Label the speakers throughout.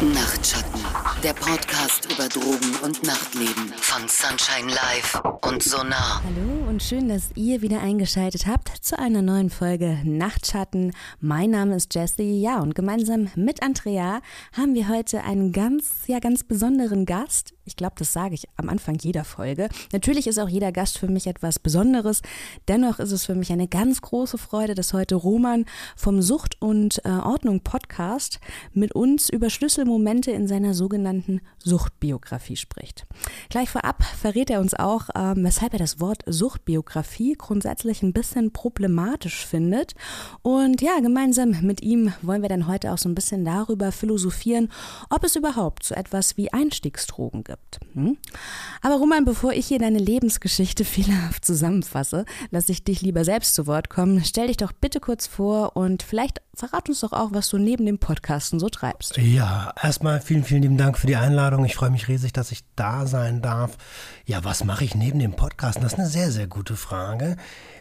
Speaker 1: Nachtschatten, der Podcast über Drogen und Nachtleben von Sunshine Live und Sonar.
Speaker 2: Hallo und schön, dass ihr wieder eingeschaltet habt zu einer neuen Folge Nachtschatten. Mein Name ist Jessie, ja, und gemeinsam mit Andrea haben wir heute einen ganz, ja, ganz besonderen Gast. Ich glaube, das sage ich am Anfang jeder Folge. Natürlich ist auch jeder Gast für mich etwas Besonderes. Dennoch ist es für mich eine ganz große Freude, dass heute Roman vom Sucht und äh, Ordnung Podcast mit uns über Schlüsselmomente in seiner sogenannten Suchtbiografie spricht. Gleich vorab verrät er uns auch, äh, weshalb er das Wort Suchtbiografie grundsätzlich ein bisschen problematisch findet. Und ja, gemeinsam mit ihm wollen wir dann heute auch so ein bisschen darüber philosophieren, ob es überhaupt so etwas wie Einstiegsdrogen gibt gibt. Hm? Aber Roman, bevor ich hier deine Lebensgeschichte fehlerhaft zusammenfasse, lasse ich dich lieber selbst zu Wort kommen. Stell dich doch bitte kurz vor und vielleicht verrat uns doch auch, was du neben dem Podcasten so treibst.
Speaker 3: Ja, erstmal vielen, vielen lieben Dank für die Einladung. Ich freue mich riesig, dass ich da sein darf. Ja, was mache ich neben dem Podcasten? Das ist eine sehr, sehr gute Frage.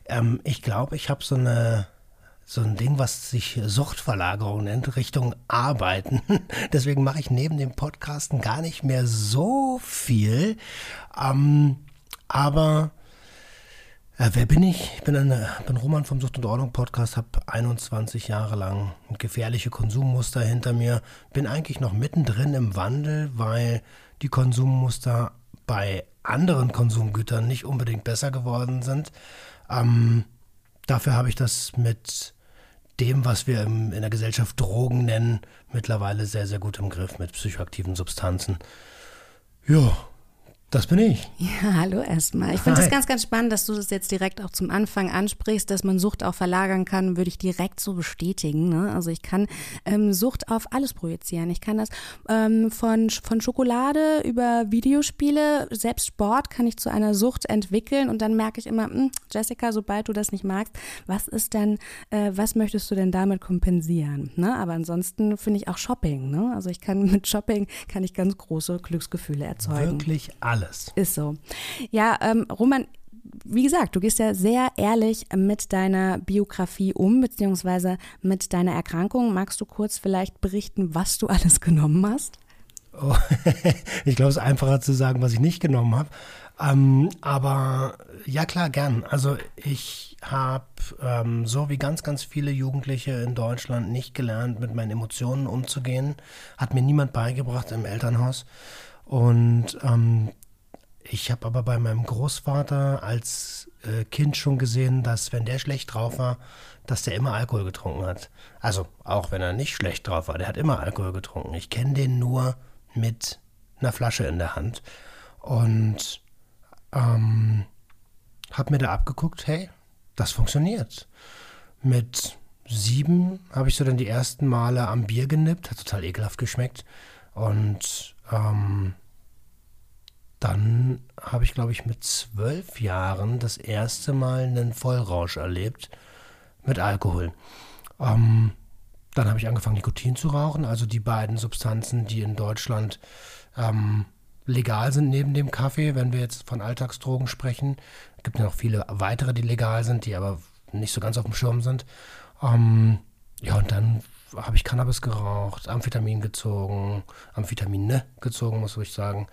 Speaker 3: Ähm, ich glaube, ich habe so eine so ein Ding, was sich Suchtverlagerung nennt, Richtung Arbeiten. Deswegen mache ich neben dem Podcasten gar nicht mehr so viel. Ähm, aber äh, wer bin ich? Ich bin, eine, bin Roman vom Sucht und Ordnung Podcast, habe 21 Jahre lang gefährliche Konsummuster hinter mir. Bin eigentlich noch mittendrin im Wandel, weil die Konsummuster bei anderen Konsumgütern nicht unbedingt besser geworden sind. Ähm, dafür habe ich das mit dem, was wir in der Gesellschaft Drogen nennen, mittlerweile sehr, sehr gut im Griff mit psychoaktiven Substanzen. Ja, das bin ich.
Speaker 2: Ja, hallo erstmal. Ich finde es ganz, ganz spannend, dass du das jetzt direkt auch zum Anfang ansprichst, dass man Sucht auch verlagern kann, würde ich direkt so bestätigen. Ne? Also ich kann ähm, Sucht auf alles projizieren. Ich kann das ähm, von, von Schokolade über Videospiele, selbst Sport kann ich zu einer Sucht entwickeln und dann merke ich immer, hm, Jessica, sobald du das nicht magst, was ist denn, äh, was möchtest du denn damit kompensieren? Ne? Aber ansonsten finde ich auch Shopping. Ne? Also ich kann mit Shopping kann ich ganz große Glücksgefühle erzeugen.
Speaker 3: Wirklich alles alles.
Speaker 2: Ist so. Ja, ähm, Roman, wie gesagt, du gehst ja sehr ehrlich mit deiner Biografie um, beziehungsweise mit deiner Erkrankung. Magst du kurz vielleicht berichten, was du alles genommen hast?
Speaker 3: Oh, ich glaube, es ist einfacher zu sagen, was ich nicht genommen habe. Ähm, aber ja, klar, gern. Also ich habe, ähm, so wie ganz, ganz viele Jugendliche in Deutschland, nicht gelernt, mit meinen Emotionen umzugehen. Hat mir niemand beigebracht im Elternhaus. Und ähm, ich habe aber bei meinem Großvater als äh, Kind schon gesehen, dass wenn der schlecht drauf war, dass der immer Alkohol getrunken hat. Also auch wenn er nicht schlecht drauf war, der hat immer Alkohol getrunken. Ich kenne den nur mit einer Flasche in der Hand. Und ähm, habe mir da abgeguckt, hey, das funktioniert. Mit sieben habe ich so dann die ersten Male am Bier genippt, hat total ekelhaft geschmeckt. Und ähm, dann habe ich, glaube ich, mit zwölf Jahren das erste Mal einen Vollrausch erlebt mit Alkohol. Ähm, dann habe ich angefangen, Nikotin zu rauchen, also die beiden Substanzen, die in Deutschland ähm, legal sind neben dem Kaffee, wenn wir jetzt von Alltagsdrogen sprechen. Es gibt ja noch viele weitere, die legal sind, die aber nicht so ganz auf dem Schirm sind. Ähm, ja, und dann habe ich Cannabis geraucht, Amphetamin gezogen, Amphetamine gezogen, muss ich sagen,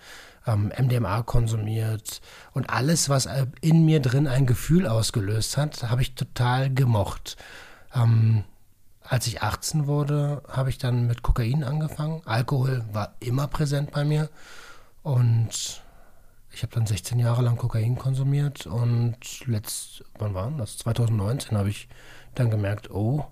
Speaker 3: ähm, MDMA konsumiert und alles, was in mir drin ein Gefühl ausgelöst hat, habe ich total gemocht. Ähm, als ich 18 wurde, habe ich dann mit Kokain angefangen. Alkohol war immer präsent bei mir und ich habe dann 16 Jahre lang Kokain konsumiert und letzt, wann war das? 2019 habe ich dann gemerkt, oh,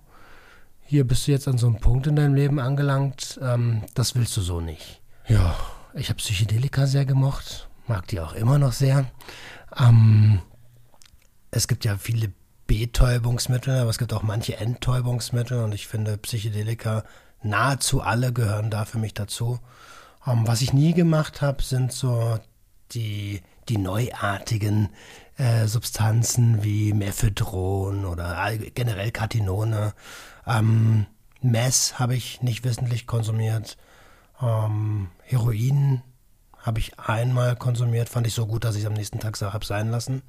Speaker 3: hier bist du jetzt an so einem Punkt in deinem Leben angelangt, ähm, das willst du so nicht. Ja, ich habe Psychedelika sehr gemocht, mag die auch immer noch sehr. Ähm, es gibt ja viele Betäubungsmittel, aber es gibt auch manche Enttäubungsmittel und ich finde Psychedelika, nahezu alle gehören da für mich dazu. Ähm, was ich nie gemacht habe, sind so die, die neuartigen äh, Substanzen wie Mephedron oder generell Katinone. Ähm, Mess habe ich nicht wissentlich konsumiert. Ähm, Heroin habe ich einmal konsumiert, fand ich so gut, dass ich es am nächsten Tag habe sein lassen.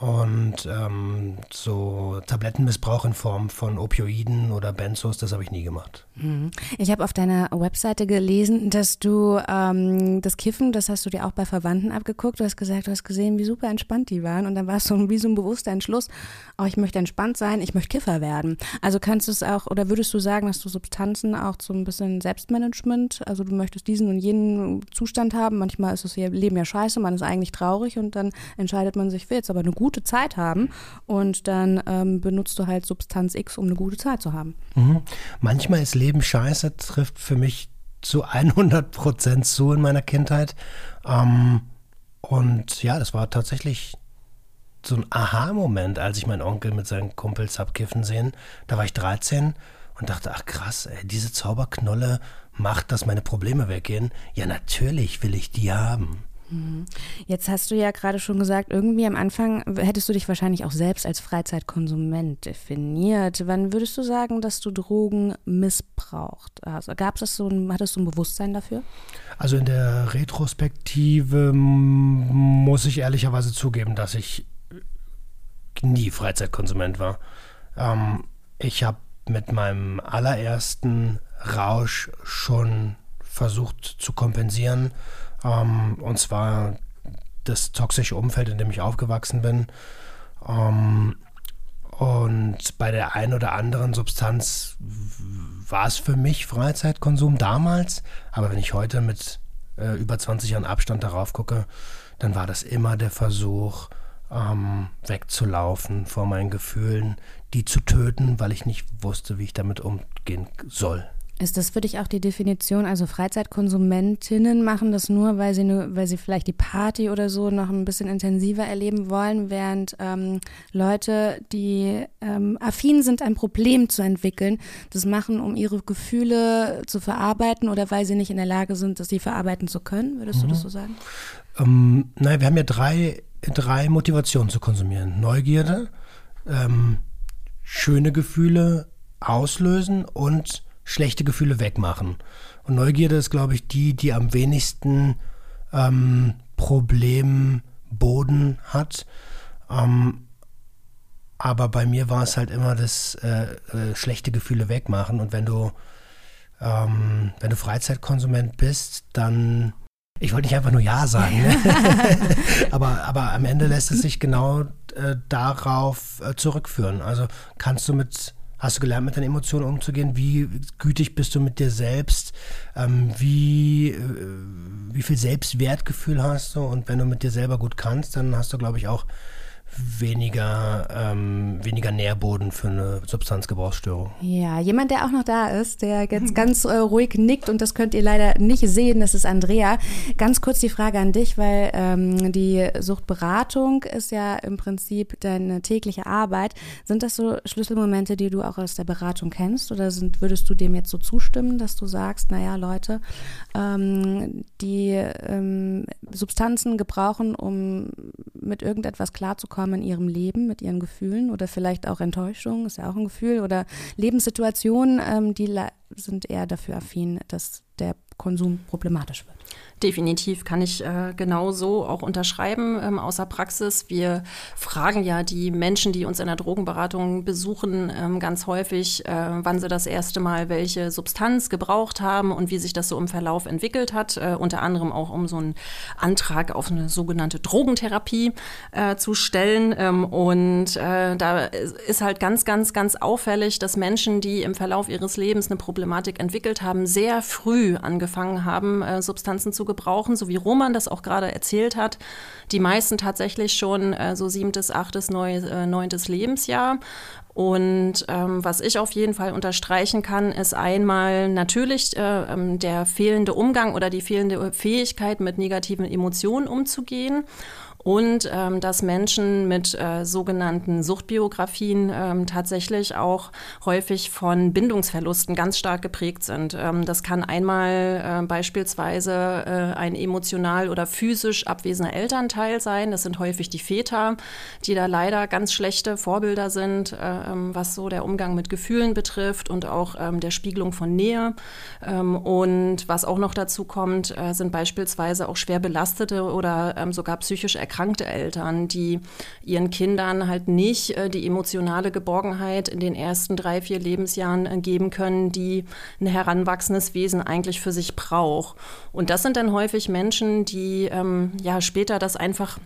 Speaker 3: Und ähm, so Tablettenmissbrauch in Form von Opioiden oder Benzos, das habe ich nie gemacht.
Speaker 2: Mhm. Ich habe auf deiner Webseite gelesen, dass du ähm, das Kiffen, das hast du dir auch bei Verwandten abgeguckt. Du hast gesagt, du hast gesehen, wie super entspannt die waren. Und dann war es so wie so ein bewusster Entschluss, oh, ich möchte entspannt sein, ich möchte Kiffer werden. Also kannst du es auch, oder würdest du sagen, dass du Substanzen auch so ein bisschen Selbstmanagement, also du möchtest diesen und jenen Zustand haben. Manchmal ist das Leben ja scheiße, man ist eigentlich traurig und dann entscheidet man sich, will jetzt aber eine gute gute Zeit haben und dann ähm, benutzt du halt Substanz X, um eine gute Zeit zu haben.
Speaker 3: Mhm. Manchmal ist Leben scheiße, trifft für mich zu 100 Prozent zu in meiner Kindheit. Ähm, und ja, das war tatsächlich so ein Aha-Moment, als ich meinen Onkel mit seinen Kumpels hab kiffen sehen. Da war ich 13 und dachte, ach krass, ey, diese Zauberknolle macht, dass meine Probleme weggehen. Ja, natürlich will ich die haben.
Speaker 2: Jetzt hast du ja gerade schon gesagt, irgendwie am Anfang hättest du dich wahrscheinlich auch selbst als Freizeitkonsument definiert. Wann würdest du sagen, dass du Drogen missbraucht hast? Gab es so ein, hattest du ein Bewusstsein dafür?
Speaker 3: Also in der Retrospektive muss ich ehrlicherweise zugeben, dass ich nie Freizeitkonsument war. Ähm, ich habe mit meinem allerersten Rausch schon versucht zu kompensieren ähm, und zwar das toxische Umfeld, in dem ich aufgewachsen bin. Ähm, und bei der einen oder anderen Substanz war es für mich Freizeitkonsum damals. Aber wenn ich heute mit äh, über 20 Jahren Abstand darauf gucke, dann war das immer der Versuch, ähm, wegzulaufen vor meinen Gefühlen, die zu töten, weil ich nicht wusste, wie ich damit umgehen soll.
Speaker 2: Ist das für dich auch die Definition? Also Freizeitkonsumentinnen machen das nur, weil sie nur, weil sie vielleicht die Party oder so noch ein bisschen intensiver erleben wollen, während ähm, Leute, die ähm, affin sind, ein Problem zu entwickeln, das machen, um ihre Gefühle zu verarbeiten oder weil sie nicht in der Lage sind, das sie verarbeiten zu können. Würdest mhm. du das mhm. so sagen?
Speaker 3: Ähm, nein, wir haben ja drei, drei Motivationen zu konsumieren. Neugierde, ähm, schöne Gefühle auslösen und schlechte Gefühle wegmachen. Und Neugierde ist, glaube ich, die, die am wenigsten ähm, Problemboden hat. Ähm, aber bei mir war es halt immer das äh, äh, schlechte Gefühle wegmachen. Und wenn du, ähm, wenn du Freizeitkonsument bist, dann ich wollte nicht einfach nur Ja sagen, ne? aber, aber am Ende lässt es sich genau äh, darauf äh, zurückführen. Also kannst du mit Hast du gelernt, mit deinen Emotionen umzugehen? Wie gütig bist du mit dir selbst? Ähm, wie, äh, wie viel Selbstwertgefühl hast du? Und wenn du mit dir selber gut kannst, dann hast du, glaube ich, auch weniger, ähm, weniger Nährboden für eine Substanzgebrauchsstörung.
Speaker 2: Ja, jemand, der auch noch da ist, der jetzt ganz äh, ruhig nickt und das könnt ihr leider nicht sehen, das ist Andrea. Ganz kurz die Frage an dich, weil ähm, die Suchtberatung ist ja im Prinzip deine tägliche Arbeit. Sind das so Schlüsselmomente, die du auch aus der Beratung kennst oder sind, würdest du dem jetzt so zustimmen, dass du sagst, naja Leute, ähm, die ähm, Substanzen gebrauchen, um mit irgendetwas klarzukommen, vorkommen in ihrem Leben mit ihren Gefühlen oder vielleicht auch Enttäuschung, ist ja auch ein Gefühl, oder Lebenssituationen, ähm, die sind eher dafür affin, dass der Konsum problematisch wird.
Speaker 4: Definitiv kann ich äh, genau so auch unterschreiben ähm, außer Praxis. Wir fragen ja die Menschen, die uns in der Drogenberatung besuchen, ähm, ganz häufig, äh, wann sie das erste Mal welche Substanz gebraucht haben und wie sich das so im Verlauf entwickelt hat. Äh, unter anderem auch um so einen Antrag auf eine sogenannte Drogentherapie äh, zu stellen. Ähm, und äh, da ist halt ganz, ganz, ganz auffällig, dass Menschen, die im Verlauf ihres Lebens eine Problematik entwickelt haben, sehr früh angefangen haben, äh, Substanzen zu gebrauchen, so wie Roman das auch gerade erzählt hat. Die meisten tatsächlich schon äh, so siebtes, achtes, neu, äh, neuntes Lebensjahr. Und ähm, was ich auf jeden Fall unterstreichen kann, ist einmal natürlich äh, ähm, der fehlende Umgang oder die fehlende Fähigkeit, mit negativen Emotionen umzugehen und ähm, dass Menschen mit äh, sogenannten Suchtbiografien ähm, tatsächlich auch häufig von Bindungsverlusten ganz stark geprägt sind. Ähm, das kann einmal äh, beispielsweise äh, ein emotional oder physisch abwesender Elternteil sein. Das sind häufig die Väter, die da leider ganz schlechte Vorbilder sind, äh, ähm, was so der Umgang mit Gefühlen betrifft und auch ähm, der Spiegelung von Nähe. Ähm, und was auch noch dazu kommt, äh, sind beispielsweise auch schwer belastete oder sogar psychisch erkrankte Eltern, die ihren Kindern halt nicht äh, die emotionale Geborgenheit in den ersten drei, vier Lebensjahren äh, geben können, die ein heranwachsendes Wesen eigentlich für sich braucht. Und das sind dann häufig Menschen, die ähm, ja später das einfach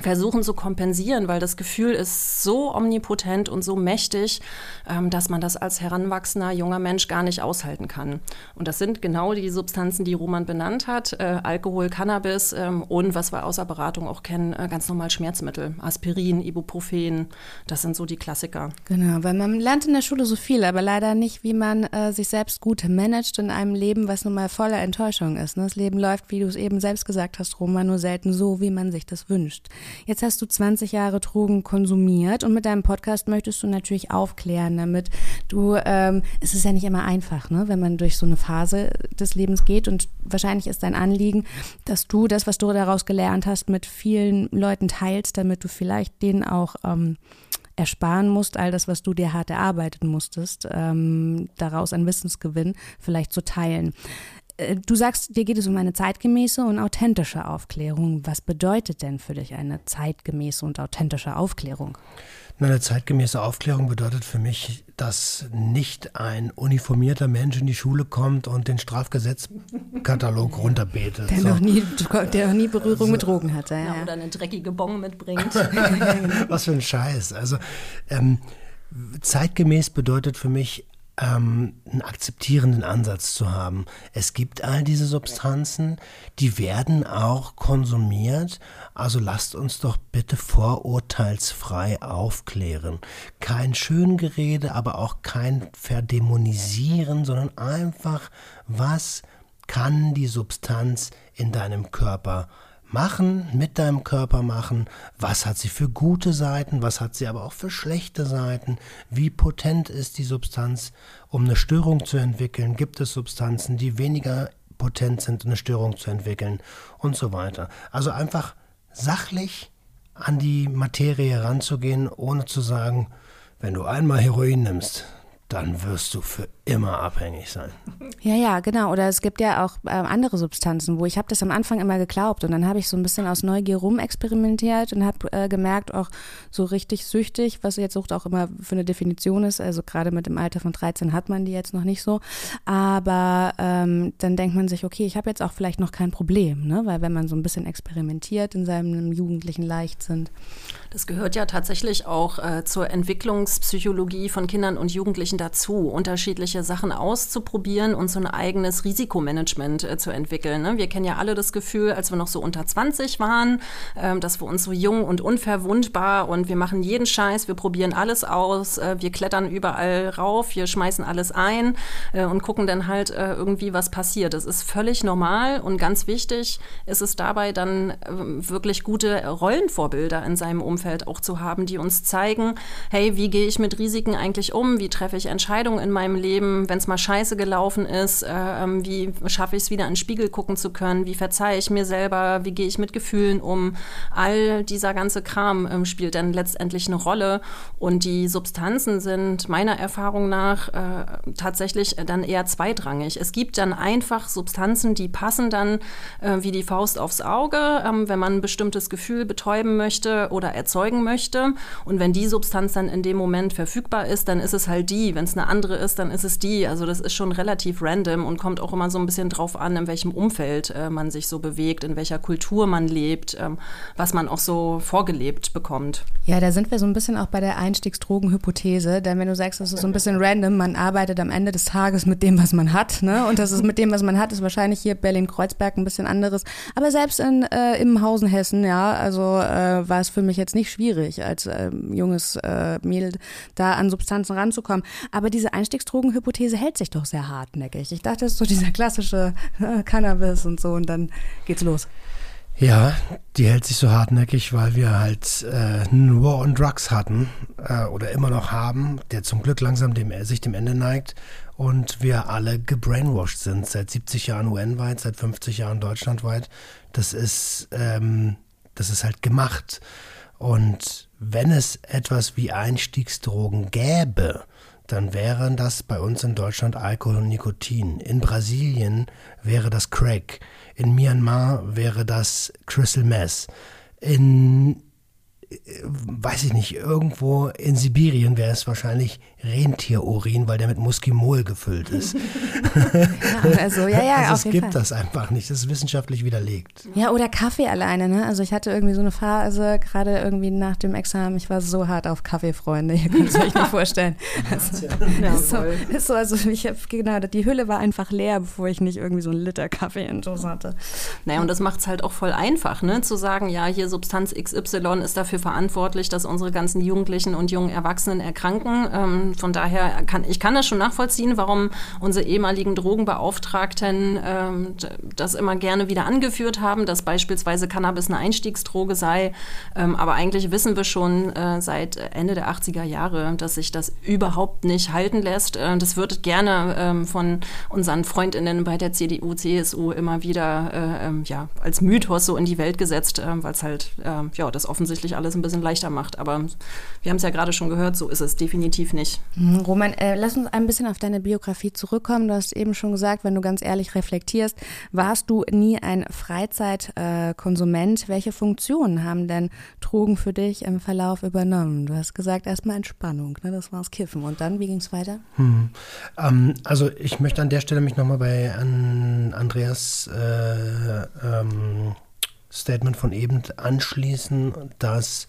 Speaker 4: versuchen zu kompensieren, weil das Gefühl ist so omnipotent und so mächtig, ähm, dass man das als heranwachsender junger Mensch gar nicht aushalten kann. Und das sind genau die Substanzen, die Roman benannt hat, äh, Alkohol, Cannabis ähm, und was wir außer Beratung auch kennen, äh, ganz normal Schmerzmittel, Aspirin, Ibuprofen, das sind so die Klassiker.
Speaker 2: Genau, weil man lernt in der Schule so viel, aber leider nicht, wie man äh, sich selbst gut managt in einem Leben, was nun mal voller Enttäuschung ist. Ne? Das Leben läuft, wie du es eben selbst gesagt hast, Roman, nur selten so, wie man sich das wünscht. Jetzt hast du 20 Jahre Drogen konsumiert und mit deinem Podcast möchtest du natürlich aufklären, damit du, ähm, es ist ja nicht immer einfach, ne, wenn man durch so eine Phase des Lebens geht und wahrscheinlich ist dein Anliegen, dass du das, was du daraus gelernt hast, mit vielen Leuten teilst, damit du vielleicht denen auch ähm, ersparen musst, all das, was du dir hart erarbeiten musstest, ähm, daraus ein Wissensgewinn vielleicht zu teilen. Äh, du sagst, dir geht es um eine zeitgemäße und authentische Aufklärung. Was bedeutet denn für dich eine zeitgemäße und authentische Aufklärung?
Speaker 3: Eine zeitgemäße Aufklärung bedeutet für mich, dass nicht ein uniformierter Mensch in die Schule kommt und den Strafgesetzkatalog runterbetet.
Speaker 2: Der, so. noch, nie, der noch nie Berührung so. mit Drogen hatte.
Speaker 4: Ja, ja. Oder eine dreckige Bon mitbringt.
Speaker 3: Was für ein Scheiß. Also ähm, zeitgemäß bedeutet für mich ähm, einen akzeptierenden Ansatz zu haben. Es gibt all diese Substanzen, die werden auch konsumiert, also lasst uns doch bitte vorurteilsfrei aufklären. Kein Schöngerede, aber auch kein Verdämonisieren, sondern einfach, was kann die Substanz in deinem Körper machen, mit deinem Körper machen, was hat sie für gute Seiten, was hat sie aber auch für schlechte Seiten, wie potent ist die Substanz, um eine Störung zu entwickeln, gibt es Substanzen, die weniger potent sind, eine Störung zu entwickeln? Und so weiter. Also einfach sachlich an die Materie heranzugehen, ohne zu sagen, wenn du einmal Heroin nimmst, dann wirst du für immer abhängig sein.
Speaker 2: Ja, ja, genau. Oder es gibt ja auch äh, andere Substanzen, wo ich habe das am Anfang immer geglaubt und dann habe ich so ein bisschen aus Neugier rumexperimentiert und habe äh, gemerkt, auch so richtig süchtig, was jetzt Sucht auch immer für eine Definition ist. Also gerade mit dem Alter von 13 hat man die jetzt noch nicht so. Aber ähm, dann denkt man sich, okay, ich habe jetzt auch vielleicht noch kein Problem, ne? weil wenn man so ein bisschen experimentiert in seinem jugendlichen Leichtsinn.
Speaker 4: Das gehört ja tatsächlich auch äh, zur Entwicklungspsychologie von Kindern und Jugendlichen dazu, unterschiedliche Sachen auszuprobieren und so ein eigenes Risikomanagement äh, zu entwickeln. Ne? Wir kennen ja alle das Gefühl, als wir noch so unter 20 waren, äh, dass wir uns so jung und unverwundbar und wir machen jeden Scheiß, wir probieren alles aus, äh, wir klettern überall rauf, wir schmeißen alles ein äh, und gucken dann halt äh, irgendwie, was passiert. Das ist völlig normal und ganz wichtig ist es dabei dann wirklich gute Rollenvorbilder in seinem Umfeld auch zu haben, die uns zeigen, hey, wie gehe ich mit Risiken eigentlich um? Wie treffe ich Entscheidungen in meinem Leben, wenn es mal scheiße gelaufen ist? Äh, ähm, wie schaffe ich es wieder in den Spiegel gucken zu können? Wie verzeihe ich mir selber? Wie gehe ich mit Gefühlen um? All dieser ganze Kram ähm, spielt dann letztendlich eine Rolle und die Substanzen sind meiner Erfahrung nach äh, tatsächlich dann eher zweitrangig. Es gibt dann einfach Substanzen, die passen dann äh, wie die Faust aufs Auge, ähm, wenn man ein bestimmtes Gefühl betäuben möchte oder erzeugen möchte. Und wenn die Substanz dann in dem Moment verfügbar ist, dann ist es halt die. Wenn es eine andere ist, dann ist es die. Also das ist schon relativ random und kommt auch immer so ein bisschen drauf an, in welchem Umfeld äh, man sich so bewegt, in welcher Kultur man lebt, ähm, was man auch so vorgelebt bekommt.
Speaker 2: Ja, da sind wir so ein bisschen auch bei der Einstiegsdrogenhypothese, denn wenn du sagst, das ist so ein bisschen random, man arbeitet am Ende des Tages mit dem, was man hat, ne? Und das ist mit dem, was man hat, ist wahrscheinlich hier Berlin-Kreuzberg ein bisschen anderes. Aber selbst in äh, Immenhausen, Hessen, ja, also äh, war es für mich jetzt nicht schwierig, als äh, junges äh, Mädel da an Substanzen ranzukommen. Aber diese Einstiegsdrogenhypothese hält sich doch sehr hartnäckig. Ich dachte, das ist so dieser klassische äh, Cannabis und so und dann geht's los.
Speaker 3: Ja, die hält sich so hartnäckig, weil wir halt äh, einen War on Drugs hatten äh, oder immer noch haben, der zum Glück langsam dem, sich dem Ende neigt und wir alle gebrainwashed sind, seit 70 Jahren UN-weit, seit 50 Jahren deutschlandweit. Das ist, ähm, das ist halt gemacht. Und wenn es etwas wie Einstiegsdrogen gäbe, dann wären das bei uns in Deutschland Alkohol und Nikotin. In Brasilien wäre das Crack. In Myanmar wäre das Crystal Meth. in weiß ich nicht, irgendwo in Sibirien wäre es wahrscheinlich Rentierurin, weil der mit Muskimol gefüllt ist.
Speaker 2: ja, also, ja, ja,
Speaker 3: also es gibt Fall. das einfach nicht, das ist wissenschaftlich widerlegt.
Speaker 2: Ja, oder Kaffee alleine, ne? Also ich hatte irgendwie so eine Phase, gerade irgendwie nach dem Examen, ich war so hart auf Kaffeefreunde, ihr könnt es euch nicht vorstellen. Also, ja, ist, so, ist so, also ich habe, genau, die Hülle war einfach leer, bevor ich nicht irgendwie so einen Liter Kaffee in Dose hatte.
Speaker 4: Naja, und das macht es halt auch voll einfach, ne? Zu sagen, ja, hier Substanz XY ist dafür verantwortlich, dass unsere ganzen Jugendlichen und jungen Erwachsenen erkranken. Ähm, von daher kann ich kann das schon nachvollziehen, warum unsere ehemaligen Drogenbeauftragten ähm, das immer gerne wieder angeführt haben, dass beispielsweise Cannabis eine Einstiegsdroge sei. Ähm, aber eigentlich wissen wir schon äh, seit Ende der 80er Jahre, dass sich das überhaupt nicht halten lässt. Äh, das wird gerne ähm, von unseren Freundinnen bei der CDU, CSU immer wieder äh, ähm, ja, als Mythos so in die Welt gesetzt, äh, weil es halt ja, das offensichtlich alles ein bisschen leichter macht. Aber wir haben es ja gerade schon gehört, so ist es definitiv nicht.
Speaker 2: Mhm, Roman, äh, lass uns ein bisschen auf deine Biografie zurückkommen. Du hast eben schon gesagt, wenn du ganz ehrlich reflektierst, warst du nie ein Freizeitkonsument. Äh, Welche Funktionen haben denn Drogen für dich im Verlauf übernommen? Du hast gesagt, erstmal Entspannung, ne? das war das Kiffen. Und dann, wie ging es weiter?
Speaker 3: Hm. Ähm, also ich möchte an der Stelle mich nochmal bei an Andreas äh, ähm, Statement von eben anschließen, dass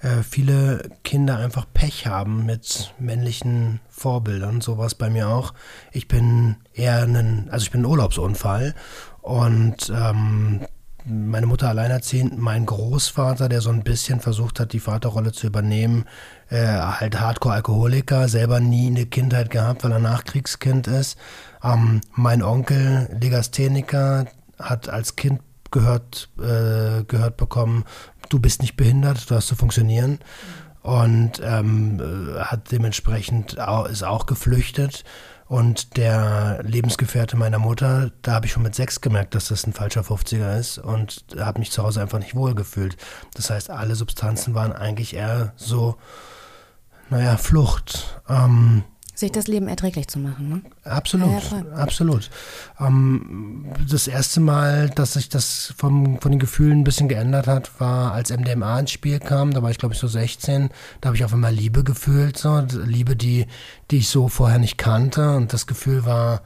Speaker 3: äh, viele Kinder einfach Pech haben mit männlichen Vorbildern. Sowas bei mir auch. Ich bin eher ein, also ich bin ein Urlaubsunfall und ähm, meine Mutter alleinerziehend, mein Großvater, der so ein bisschen versucht hat, die Vaterrolle zu übernehmen, äh, halt Hardcore-Alkoholiker, selber nie eine Kindheit gehabt, weil er Nachkriegskind ist. Ähm, mein Onkel, Legastheniker, hat als Kind gehört, äh, gehört bekommen, du bist nicht behindert, du hast zu funktionieren. Und ähm, hat dementsprechend auch, ist auch geflüchtet. Und der Lebensgefährte meiner Mutter, da habe ich schon mit sechs gemerkt, dass das ein falscher 50er ist und habe mich zu Hause einfach nicht wohl gefühlt. Das heißt, alle Substanzen waren eigentlich eher so, naja, Flucht. Ähm,
Speaker 2: sich das Leben erträglich zu machen. Ne?
Speaker 3: Absolut, ja, absolut. Ähm, das erste Mal, dass sich das vom, von den Gefühlen ein bisschen geändert hat, war, als MDMA ins Spiel kam. Da war ich, glaube ich, so 16. Da habe ich auf einmal Liebe gefühlt. So. Liebe, die, die ich so vorher nicht kannte. Und das Gefühl war,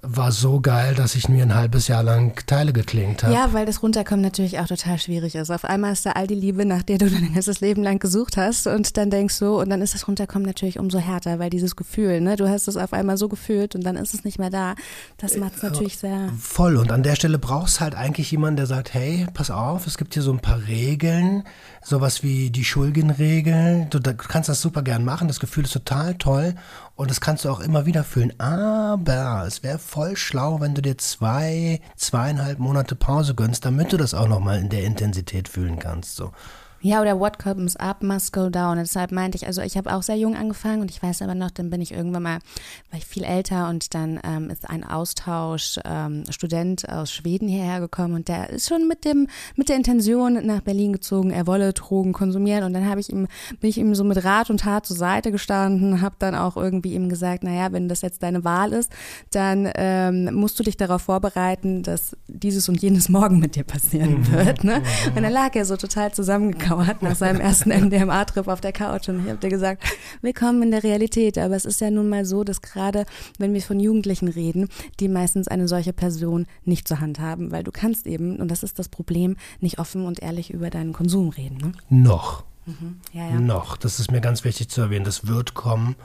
Speaker 3: war so geil, dass ich mir ein halbes Jahr lang Teile geklingt habe.
Speaker 2: Ja, weil das Runterkommen natürlich auch total schwierig ist. Auf einmal ist da all die Liebe, nach der du dein ganzes Leben lang gesucht hast und dann denkst du, und dann ist das Runterkommen natürlich umso härter, weil dieses Gefühl, ne, du hast es auf einmal so gefühlt und dann ist es nicht mehr da. Das macht es natürlich sehr.
Speaker 3: Voll. Und an der Stelle brauchst halt eigentlich jemanden, der sagt, hey, pass auf, es gibt hier so ein paar Regeln, sowas wie die Schulgenregel. Du, du kannst das super gern machen, das Gefühl ist total toll und das kannst du auch immer wieder fühlen. Aber es wäre voll schlau, wenn du dir zwei, zweieinhalb Monate Pause gönnst, damit du das auch nochmal in der Intensität fühlen kannst. So.
Speaker 2: Ja, oder what comes up must go down. Und deshalb meinte ich, also ich habe auch sehr jung angefangen und ich weiß aber noch, dann bin ich irgendwann mal, war ich viel älter und dann ähm, ist ein Austausch ähm, Student aus Schweden hierher gekommen und der ist schon mit dem mit der Intention nach Berlin gezogen, er wolle Drogen konsumieren und dann habe ich ihm bin ich ihm so mit Rat und Tat zur Seite gestanden, habe dann auch irgendwie ihm gesagt, naja, wenn das jetzt deine Wahl ist, dann ähm, musst du dich darauf vorbereiten, dass dieses und jenes morgen mit dir passieren mhm. wird. Ne? Und dann lag er so total zusammengekommen gekauert nach seinem ersten MDMA-Trip auf der Couch und ich habe dir gesagt, willkommen in der Realität. Aber es ist ja nun mal so, dass gerade, wenn wir von Jugendlichen reden, die meistens eine solche Person nicht zur Hand haben, weil du kannst eben, und das ist das Problem, nicht offen und ehrlich über deinen Konsum reden. Ne?
Speaker 3: Noch. Mhm. Ja, ja. Noch. Das ist mir ganz wichtig zu erwähnen. Das wird kommen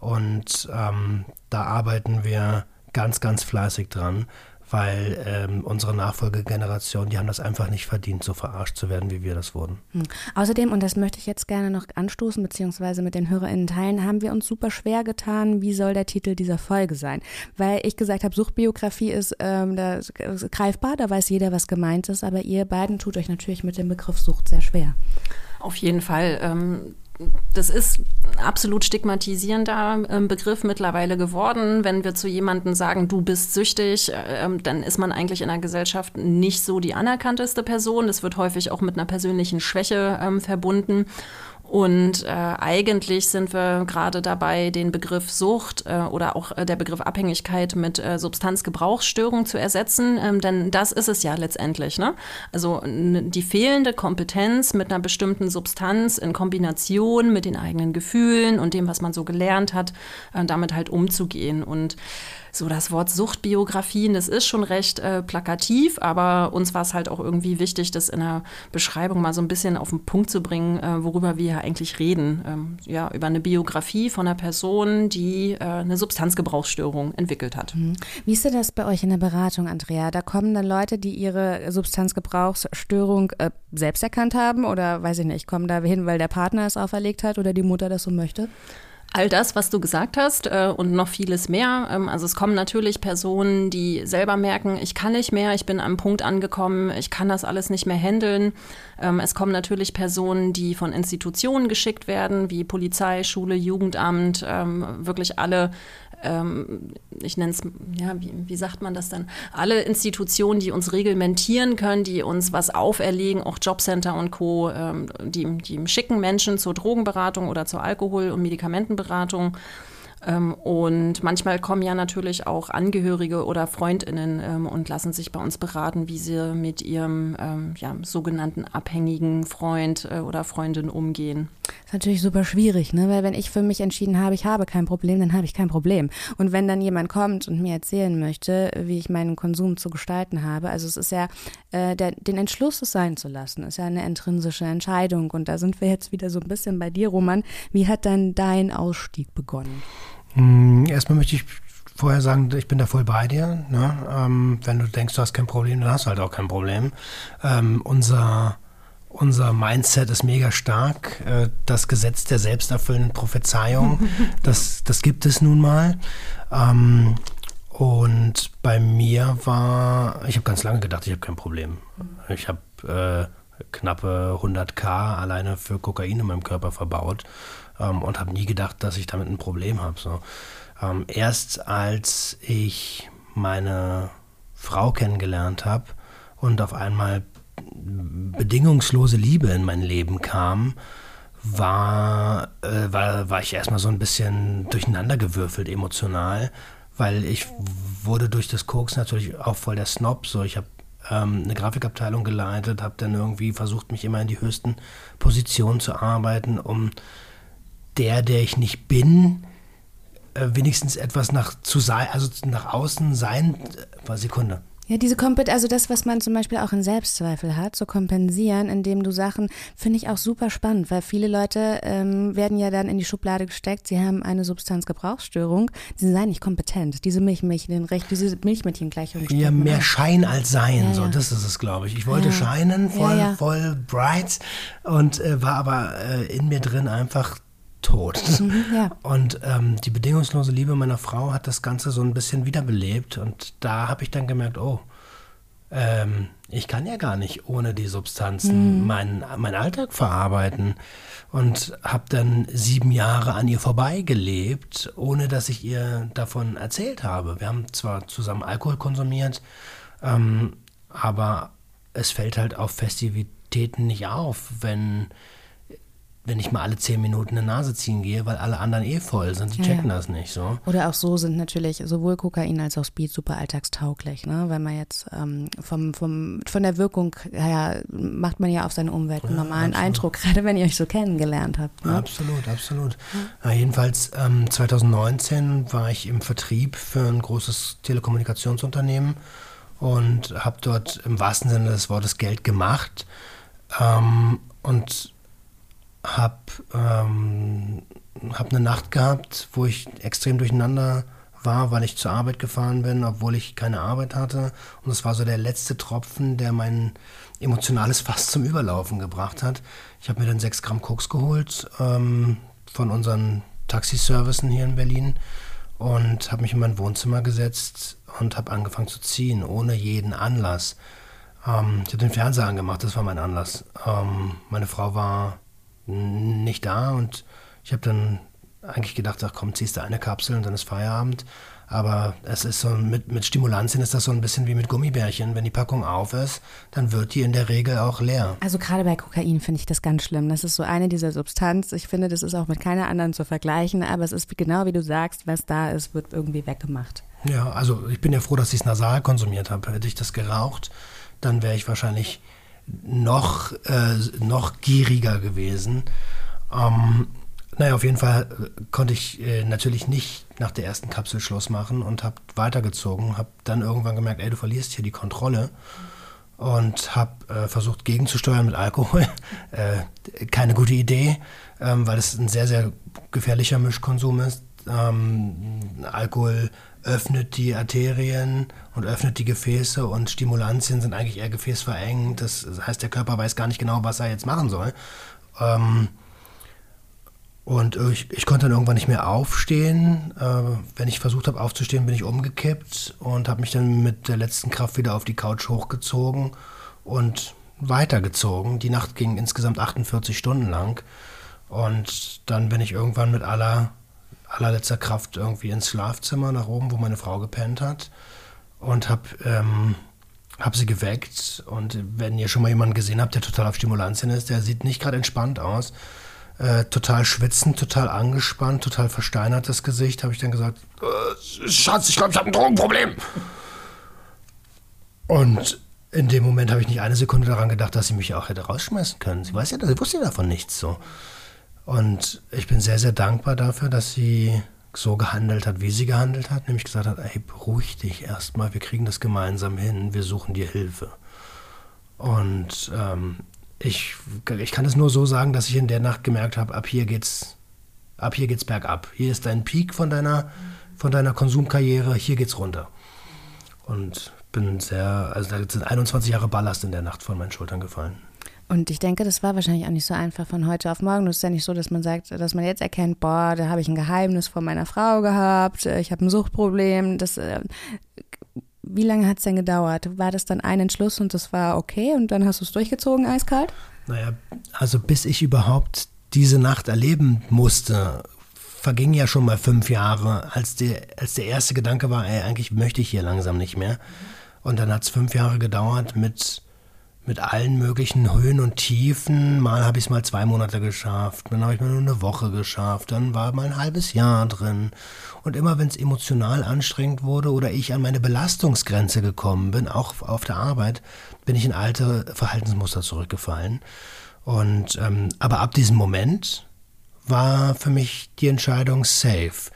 Speaker 3: und ähm, da arbeiten wir ganz, ganz fleißig dran weil ähm, unsere Nachfolgegeneration, die haben das einfach nicht verdient, so verarscht zu werden, wie wir das wurden.
Speaker 2: Hm. Außerdem, und das möchte ich jetzt gerne noch anstoßen, beziehungsweise mit den HörerInnen teilen, haben wir uns super schwer getan, wie soll der Titel dieser Folge sein? Weil ich gesagt habe, Suchtbiografie ist ähm, da, greifbar, da weiß jeder, was gemeint ist, aber ihr beiden tut euch natürlich mit dem Begriff Sucht sehr schwer.
Speaker 4: Auf jeden Fall. Ähm das ist ein absolut stigmatisierender ähm, Begriff mittlerweile geworden. Wenn wir zu jemandem sagen, du bist süchtig, äh, ähm, dann ist man eigentlich in der Gesellschaft nicht so die anerkannteste Person. Das wird häufig auch mit einer persönlichen Schwäche ähm, verbunden. Und äh, eigentlich sind wir gerade dabei, den Begriff Sucht äh, oder auch äh, der Begriff Abhängigkeit mit äh, Substanzgebrauchsstörung zu ersetzen, ähm, denn das ist es ja letztendlich. Ne? Also die fehlende Kompetenz mit einer bestimmten Substanz in Kombination mit den eigenen Gefühlen und dem, was man so gelernt hat, äh, damit halt umzugehen. Und so das Wort Suchtbiografien, das ist schon recht äh, plakativ, aber uns war es halt auch irgendwie wichtig, das in der Beschreibung mal so ein bisschen auf den Punkt zu bringen, äh, worüber wir eigentlich reden. Ähm, ja, über eine Biografie von einer Person, die äh, eine Substanzgebrauchsstörung entwickelt hat. Mhm.
Speaker 2: Wie ist denn das bei euch in der Beratung, Andrea? Da kommen dann Leute, die ihre Substanzgebrauchsstörung äh, selbst erkannt haben oder weiß ich nicht, kommen da hin, weil der Partner es auferlegt hat oder die Mutter das so möchte?
Speaker 4: All das, was du gesagt hast äh, und noch vieles mehr. Ähm, also es kommen natürlich Personen, die selber merken, ich kann nicht mehr, ich bin am Punkt angekommen, ich kann das alles nicht mehr handeln. Ähm, es kommen natürlich Personen, die von Institutionen geschickt werden, wie Polizei, Schule, Jugendamt, ähm, wirklich alle ähm, ich nenne es, ja, wie, wie, sagt man das dann? Alle Institutionen, die uns reglementieren können, die uns was auferlegen, auch Jobcenter und Co., ähm, die, die schicken Menschen zur Drogenberatung oder zur Alkohol- und Medikamentenberatung. Ähm, und manchmal kommen ja natürlich auch Angehörige oder Freundinnen ähm, und lassen sich bei uns beraten, wie sie mit ihrem ähm, ja, sogenannten abhängigen Freund äh, oder Freundin umgehen.
Speaker 2: Das ist natürlich super schwierig, ne? weil wenn ich für mich entschieden habe, ich habe kein Problem, dann habe ich kein Problem. Und wenn dann jemand kommt und mir erzählen möchte, wie ich meinen Konsum zu gestalten habe, also es ist ja, äh, der, den Entschluss es sein zu lassen, ist ja eine intrinsische Entscheidung. Und da sind wir jetzt wieder so ein bisschen bei dir, Roman. Wie hat dann dein Ausstieg begonnen?
Speaker 3: Mm, erstmal möchte ich vorher sagen, ich bin da voll bei dir. Ne? Ähm, wenn du denkst, du hast kein Problem, dann hast du halt auch kein Problem. Ähm, unser, unser Mindset ist mega stark. Äh, das Gesetz der selbsterfüllenden Prophezeiung, das, das gibt es nun mal. Ähm, und bei mir war, ich habe ganz lange gedacht, ich habe kein Problem. Ich habe äh, knappe 100k alleine für Kokain in meinem Körper verbaut ähm, und habe nie gedacht, dass ich damit ein Problem habe. So. Ähm, erst als ich meine Frau kennengelernt habe und auf einmal bedingungslose Liebe in mein Leben kam, war, äh, war, war ich erstmal so ein bisschen durcheinandergewürfelt emotional, weil ich wurde durch das Koks natürlich auch voll der Snob. So, ich habe ähm, eine Grafikabteilung geleitet, habe dann irgendwie versucht, mich immer in die höchsten Positionen zu arbeiten, um der, der ich nicht bin, äh, wenigstens etwas nach zu sein, also nach außen sein, äh, Sekunde.
Speaker 2: Ja, diese Kompet also das, was man zum Beispiel auch in Selbstzweifel hat, so kompensieren, indem du Sachen, finde ich auch super spannend, weil viele Leute ähm, werden ja dann in die Schublade gesteckt, sie haben eine Substanzgebrauchsstörung, sie seien nicht kompetent. Diese Milchmädchen, recht, diese Milchmädchengleichung.
Speaker 3: Ja, mehr an. Schein als Sein, ja, so, ja. das ist es, glaube ich. Ich wollte ja. scheinen, voll, voll bright und äh, war aber äh, in mir drin einfach tot. Mhm, ja. Und ähm, die bedingungslose Liebe meiner Frau hat das Ganze so ein bisschen wiederbelebt. Und da habe ich dann gemerkt, oh, ähm, ich kann ja gar nicht ohne die Substanzen mhm. meinen, meinen Alltag verarbeiten. Und habe dann sieben Jahre an ihr vorbeigelebt, ohne dass ich ihr davon erzählt habe. Wir haben zwar zusammen Alkohol konsumiert, ähm, aber es fällt halt auf Festivitäten nicht auf, wenn wenn ich mal alle zehn Minuten eine Nase ziehen gehe, weil alle anderen eh voll sind. Die checken ja. das nicht so.
Speaker 2: Oder auch so sind natürlich sowohl Kokain als auch Speed super alltagstauglich, ne? Wenn man jetzt ähm, vom, vom, von der Wirkung her macht man ja auf seine Umwelt einen ja, normalen absolut. Eindruck, gerade wenn ihr euch so kennengelernt habt. Ne?
Speaker 3: Absolut, absolut. Jedenfalls ähm, 2019 war ich im Vertrieb für ein großes Telekommunikationsunternehmen und habe dort im wahrsten Sinne des Wortes Geld gemacht. Ähm, und habe ähm, hab eine Nacht gehabt, wo ich extrem durcheinander war, weil ich zur Arbeit gefahren bin, obwohl ich keine Arbeit hatte. Und es war so der letzte Tropfen, der mein emotionales Fass zum Überlaufen gebracht hat. Ich habe mir dann sechs Gramm Koks geholt ähm, von unseren Taxiservicen hier in Berlin und habe mich in mein Wohnzimmer gesetzt und habe angefangen zu ziehen, ohne jeden Anlass. Ähm, ich habe den Fernseher angemacht, das war mein Anlass. Ähm, meine Frau war nicht da und ich habe dann eigentlich gedacht, ach komm, ziehst du eine Kapsel und dann ist Feierabend. Aber es ist so mit, mit Stimulantien ist das so ein bisschen wie mit Gummibärchen. Wenn die Packung auf ist, dann wird die in der Regel auch leer.
Speaker 2: Also gerade bei Kokain finde ich das ganz schlimm. Das ist so eine dieser Substanz. Ich finde, das ist auch mit keiner anderen zu vergleichen, aber es ist genau wie du sagst, was da ist, wird irgendwie weggemacht.
Speaker 3: Ja, also ich bin ja froh, dass ich es nasal konsumiert habe. Hätte ich das geraucht, dann wäre ich wahrscheinlich noch, äh, noch gieriger gewesen. Ähm, naja, auf jeden Fall äh, konnte ich äh, natürlich nicht nach der ersten Kapsel Schluss machen und habe weitergezogen, habe dann irgendwann gemerkt, ey, du verlierst hier die Kontrolle und habe äh, versucht gegenzusteuern mit Alkohol. Äh, keine gute Idee, ähm, weil es ein sehr, sehr gefährlicher Mischkonsum ist. Ähm, Alkohol öffnet die Arterien und öffnet die Gefäße und Stimulantien sind eigentlich eher gefäßverengend. Das heißt, der Körper weiß gar nicht genau, was er jetzt machen soll. Ähm, und ich, ich, konnte dann irgendwann nicht mehr aufstehen. Äh, wenn ich versucht habe aufzustehen, bin ich umgekippt und habe mich dann mit der letzten Kraft wieder auf die Couch hochgezogen und weitergezogen. Die Nacht ging insgesamt 48 Stunden lang. Und dann bin ich irgendwann mit aller, allerletzter Kraft irgendwie ins Schlafzimmer nach oben, wo meine Frau gepennt hat. Und habe ähm, hab sie geweckt. Und wenn ihr schon mal jemanden gesehen habt, der total auf Stimulantien ist, der sieht nicht gerade entspannt aus äh, total schwitzend, total angespannt, total versteinertes Gesicht, habe ich dann gesagt, äh, Schatz, ich glaube, ich habe ein Drogenproblem. Und in dem Moment habe ich nicht eine Sekunde daran gedacht, dass sie mich auch hätte rausschmeißen können. Sie weiß ja, sie wusste ja davon nichts so. Und ich bin sehr, sehr dankbar dafür, dass sie so gehandelt hat, wie sie gehandelt hat, nämlich gesagt hat, ey, beruhig dich erstmal, wir kriegen das gemeinsam hin, wir suchen dir Hilfe. Und ähm, ich, ich kann es nur so sagen, dass ich in der Nacht gemerkt habe, ab hier geht's, ab hier geht's bergab. Hier ist dein Peak von deiner, von deiner Konsumkarriere, hier geht's runter. Und bin sehr, also da sind 21 Jahre Ballast in der Nacht von meinen Schultern gefallen.
Speaker 2: Und ich denke, das war wahrscheinlich auch nicht so einfach von heute auf morgen. Es ist ja nicht so, dass man sagt, dass man jetzt erkennt, boah, da habe ich ein Geheimnis von meiner Frau gehabt, ich habe ein Suchtproblem. Das äh, wie lange hat es denn gedauert? War das dann ein Entschluss und das war okay und dann hast du es durchgezogen, eiskalt?
Speaker 3: Naja, also bis ich überhaupt diese Nacht erleben musste, vergingen ja schon mal fünf Jahre, als der, als der erste Gedanke war, ey, eigentlich möchte ich hier langsam nicht mehr. Und dann hat es fünf Jahre gedauert mit mit allen möglichen Höhen und Tiefen. Mal habe ich es mal zwei Monate geschafft, dann habe ich mal nur eine Woche geschafft, dann war mal ein halbes Jahr drin. Und immer wenn es emotional anstrengend wurde oder ich an meine Belastungsgrenze gekommen bin, auch auf der Arbeit, bin ich in alte Verhaltensmuster zurückgefallen. Und ähm, aber ab diesem Moment war für mich die Entscheidung safe.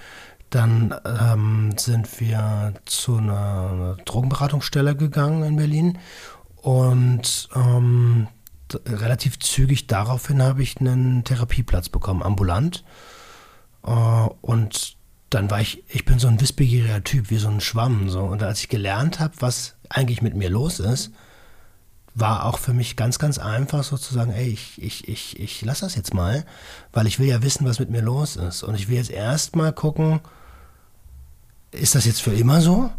Speaker 3: Dann ähm, sind wir zu einer Drogenberatungsstelle gegangen in Berlin und ähm, relativ zügig daraufhin habe ich einen Therapieplatz bekommen, ambulant. Äh, und dann war ich, ich bin so ein wissbegieriger Typ, wie so ein Schwamm. So. Und als ich gelernt habe, was eigentlich mit mir los ist, war auch für mich ganz, ganz einfach sozusagen, ey, ich, ich, ich, ich lasse das jetzt mal, weil ich will ja wissen, was mit mir los ist. Und ich will jetzt erstmal gucken, ist das jetzt für immer so?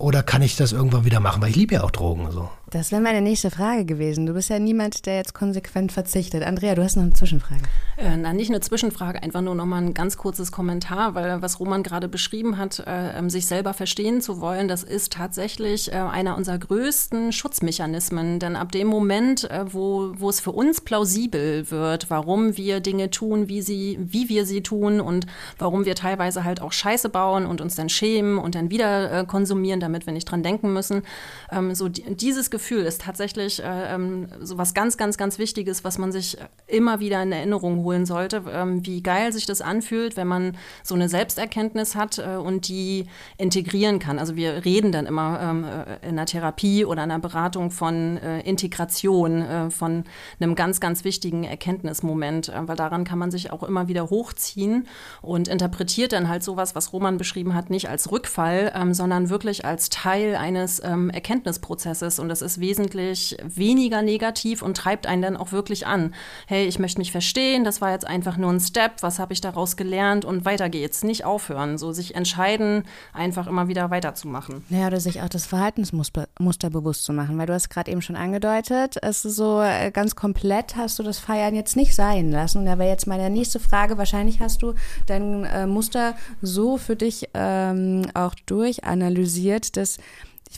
Speaker 3: Oder kann ich das irgendwann wieder machen? Weil ich liebe ja auch Drogen. So.
Speaker 2: Das wäre meine nächste Frage gewesen. Du bist ja niemand, der jetzt konsequent verzichtet. Andrea, du hast noch eine Zwischenfrage.
Speaker 4: Äh, na, nicht eine Zwischenfrage, einfach nur noch mal ein ganz kurzes Kommentar, weil was Roman gerade beschrieben hat, äh, ähm, sich selber verstehen zu wollen, das ist tatsächlich äh, einer unserer größten Schutzmechanismen. Denn ab dem Moment, äh, wo, wo es für uns plausibel wird, warum wir Dinge tun, wie, sie, wie wir sie tun und warum wir teilweise halt auch Scheiße bauen und uns dann schämen und dann wieder äh, konsumieren, damit wir nicht dran denken müssen, ähm, so dieses Gefühl Gefühl ist tatsächlich äh, ähm, so was ganz, ganz, ganz Wichtiges, was man sich immer wieder in Erinnerung holen sollte, ähm, wie geil sich das anfühlt, wenn man so eine Selbsterkenntnis hat äh, und die integrieren kann. Also wir reden dann immer ähm, äh, in der Therapie oder in einer Beratung von äh, Integration, äh, von einem ganz, ganz wichtigen Erkenntnismoment, äh, weil daran kann man sich auch immer wieder hochziehen und interpretiert dann halt sowas, was Roman beschrieben hat, nicht als Rückfall, ähm, sondern wirklich als Teil eines ähm, Erkenntnisprozesses. Und das ist ist wesentlich weniger negativ und treibt einen dann auch wirklich an. Hey, ich möchte mich verstehen, das war jetzt einfach nur ein Step, was habe ich daraus gelernt und weiter geht's. Nicht aufhören, so sich entscheiden, einfach immer wieder weiterzumachen.
Speaker 2: Ja, oder sich auch das Verhaltensmuster Muster bewusst zu machen, weil du hast gerade eben schon angedeutet, es ist so äh, ganz komplett hast du das Feiern jetzt nicht sein lassen. Da wäre jetzt meine nächste Frage, wahrscheinlich hast du dein äh, Muster so für dich ähm, auch durchanalysiert, dass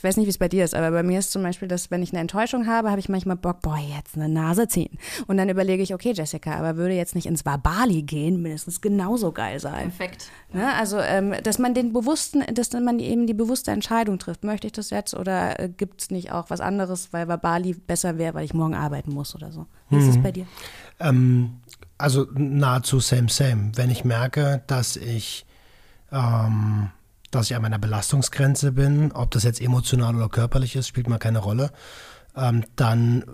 Speaker 2: ich weiß nicht, wie es bei dir ist, aber bei mir ist zum Beispiel, dass wenn ich eine Enttäuschung habe, habe ich manchmal Bock, boah, jetzt eine Nase ziehen. Und dann überlege ich, okay, Jessica, aber würde jetzt nicht ins Wabali gehen, mindestens genauso geil sein.
Speaker 4: Perfekt.
Speaker 2: Ne? Also, ähm, dass man den bewussten, dass man eben die bewusste Entscheidung trifft. Möchte ich das jetzt oder äh, gibt es nicht auch was anderes, weil Wabali besser wäre, weil ich morgen arbeiten muss oder so? Wie ist es
Speaker 3: Mhm.
Speaker 2: bei dir?
Speaker 3: Ähm, also nahezu same, same. Wenn ich merke, dass ich, ähm, dass ich an meiner Belastungsgrenze bin, ob das jetzt emotional oder körperlich ist, spielt mal keine Rolle, ähm, dann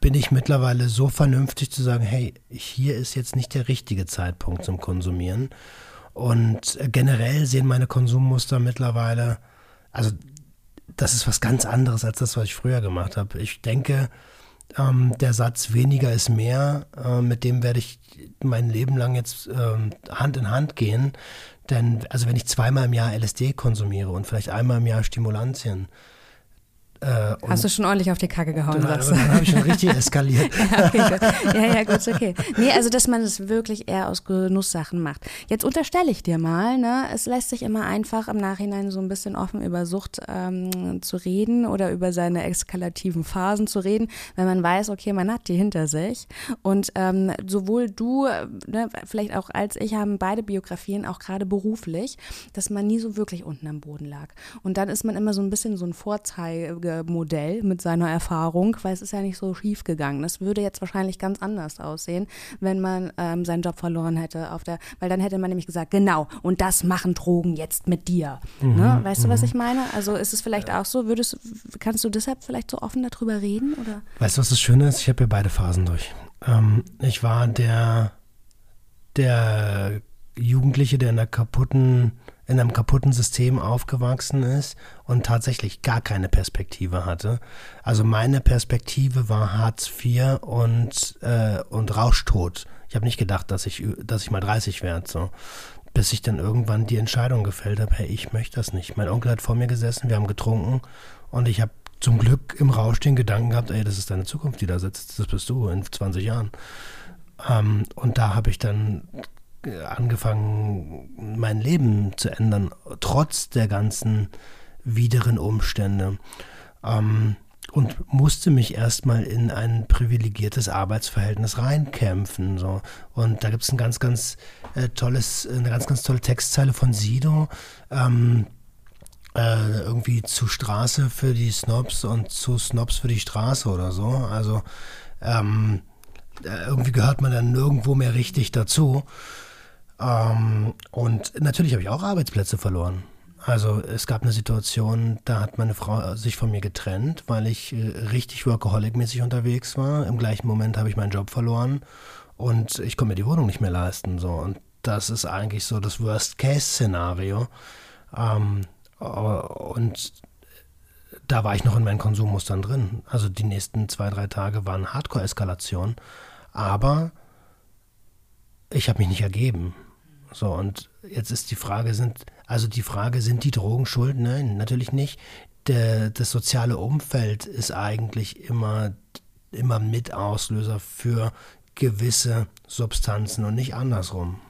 Speaker 3: bin ich mittlerweile so vernünftig zu sagen, hey, hier ist jetzt nicht der richtige Zeitpunkt zum Konsumieren. Und generell sehen meine Konsummuster mittlerweile, also das ist was ganz anderes als das, was ich früher gemacht habe. Ich denke, ähm, der Satz weniger ist mehr, äh, mit dem werde ich mein Leben lang jetzt ähm, Hand in Hand gehen. Denn, also wenn ich zweimal im Jahr LSD konsumiere und vielleicht einmal im Jahr Stimulantien, äh,
Speaker 2: Hast du schon ordentlich auf die Kacke gehauen,
Speaker 3: dann,
Speaker 2: sagst du?
Speaker 3: dann habe ich schon richtig eskaliert.
Speaker 2: Ja, okay, ja, ja, gut, okay. Nee, also dass man es wirklich eher aus Genusssachen macht. Jetzt unterstelle ich dir mal, ne, es lässt sich immer einfach im Nachhinein so ein bisschen offen über Sucht ähm, zu reden oder über seine eskalativen Phasen zu reden, wenn man weiß, okay, man hat die hinter sich. Und ähm, sowohl du, äh, ne, vielleicht auch als ich, haben beide Biografien, auch gerade beruflich, dass man nie so wirklich unten am Boden lag. Und dann ist man immer so ein bisschen so ein Vorzeigemodell mit seiner Erfahrung, weil es ist ja nicht so schief gegangen. Das würde jetzt wahrscheinlich ganz anders aussehen, wenn man ähm, seinen Job verloren hätte auf der, weil dann hätte man nämlich gesagt, genau, und das machen Drogen jetzt mit dir. ne? Weißt du, was ich meine? Also ist es vielleicht auch so, würdest, kannst du deshalb vielleicht so offen darüber reden? Oder?
Speaker 3: Weißt du, was das Schöne ist? Ich habe ja beide Phasen durch. Ähm, ich war der, der Jugendliche, der in einer kaputten, in einem kaputten System aufgewachsen ist und tatsächlich gar keine Perspektive hatte. Also meine Perspektive war Hartz IV und, äh, und Rauschtod. Ich habe nicht gedacht, dass ich, dass ich mal 30 werde. So. Bis ich dann irgendwann die Entscheidung gefällt habe, hey, ich möchte das nicht. Mein Onkel hat vor mir gesessen, wir haben getrunken und ich habe zum Glück im Rausch den Gedanken gehabt, ey, das ist deine Zukunft, die da sitzt, das bist du in 20 Jahren. Ähm, und da habe ich dann angefangen, mein Leben zu ändern, trotz der ganzen wideren Umstände. Ähm, und musste mich erstmal in ein privilegiertes Arbeitsverhältnis reinkämpfen. So. Und da gibt es ein ganz, ganz äh, tolles, eine ganz, ganz tolle Textzeile von Sido. Ähm, äh, irgendwie zu Straße für die Snobs und zu Snobs für die Straße oder so. Also ähm, äh, irgendwie gehört man dann nirgendwo mehr richtig dazu. Ähm, und natürlich habe ich auch Arbeitsplätze verloren. Also es gab eine Situation, da hat meine Frau sich von mir getrennt, weil ich äh, richtig workaholic-mäßig unterwegs war. Im gleichen Moment habe ich meinen Job verloren und ich konnte mir die Wohnung nicht mehr leisten. So. Und das ist eigentlich so das Worst-Case-Szenario. Ähm, und da war ich noch in meinen Konsummustern drin. Also die nächsten zwei, drei Tage waren Hardcore-Eskalation. Aber ich habe mich nicht ergeben. So, und jetzt ist die Frage, sind, also die Frage, sind die Drogen schuld? Nein, natürlich nicht. Der, das soziale Umfeld ist eigentlich immer, immer Mitauslöser für gewisse Substanzen und nicht andersrum.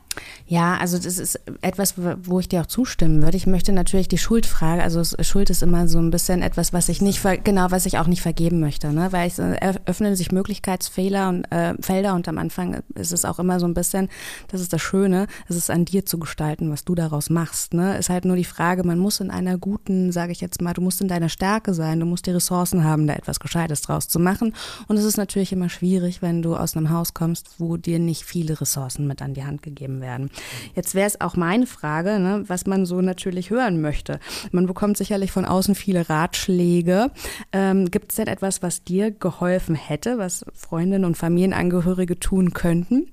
Speaker 2: Ja, also das ist etwas, wo ich dir auch zustimmen würde. Ich möchte natürlich die Schuldfrage, also Schuld ist immer so ein bisschen etwas, was ich nicht, genau, was ich auch nicht vergeben möchte, ne? weil es öffnen sich Möglichkeitsfehler und äh, Felder und am Anfang ist es auch immer so ein bisschen, das ist das Schöne, es ist an dir zu gestalten, was du daraus machst. Ne? Ist halt nur die Frage, man muss in einer guten, sage ich jetzt mal, du musst in deiner Stärke sein, du musst die Ressourcen haben, da etwas Gescheites draus zu machen. Und es ist natürlich immer schwierig, wenn du aus einem Haus kommst, wo dir nicht viele Ressourcen mit an die Hand gegeben werden. Werden. Jetzt wäre es auch meine Frage, ne, was man so natürlich hören möchte. Man bekommt sicherlich von außen viele Ratschläge. Ähm, Gibt es denn etwas, was dir geholfen hätte, was Freundinnen und Familienangehörige tun könnten?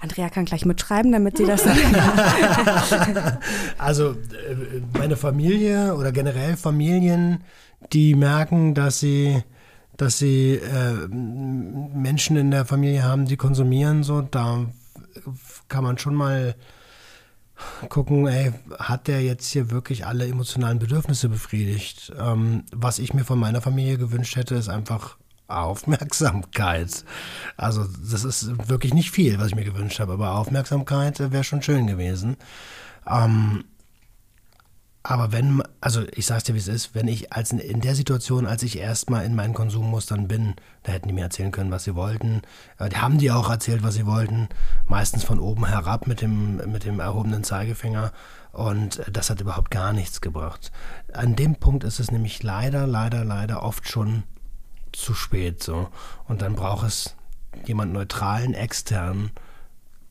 Speaker 2: Andrea kann gleich mitschreiben, damit sie das
Speaker 3: Also äh, meine Familie oder generell Familien, die merken, dass sie dass sie äh, Menschen in der Familie haben, die konsumieren, so da kann man schon mal gucken, ey, hat der jetzt hier wirklich alle emotionalen Bedürfnisse befriedigt? Ähm, was ich mir von meiner Familie gewünscht hätte, ist einfach Aufmerksamkeit. Also das ist wirklich nicht viel, was ich mir gewünscht habe, aber Aufmerksamkeit wäre schon schön gewesen. Ähm, aber wenn, also ich sag's dir, wie es ist, wenn ich als in der Situation, als ich erstmal in meinen Konsummustern bin, da hätten die mir erzählen können, was sie wollten. Äh, die haben die auch erzählt, was sie wollten. Meistens von oben herab mit dem, mit dem erhobenen Zeigefinger. Und das hat überhaupt gar nichts gebracht. An dem Punkt ist es nämlich leider, leider, leider oft schon zu spät so. Und dann braucht es jemand neutralen, externen,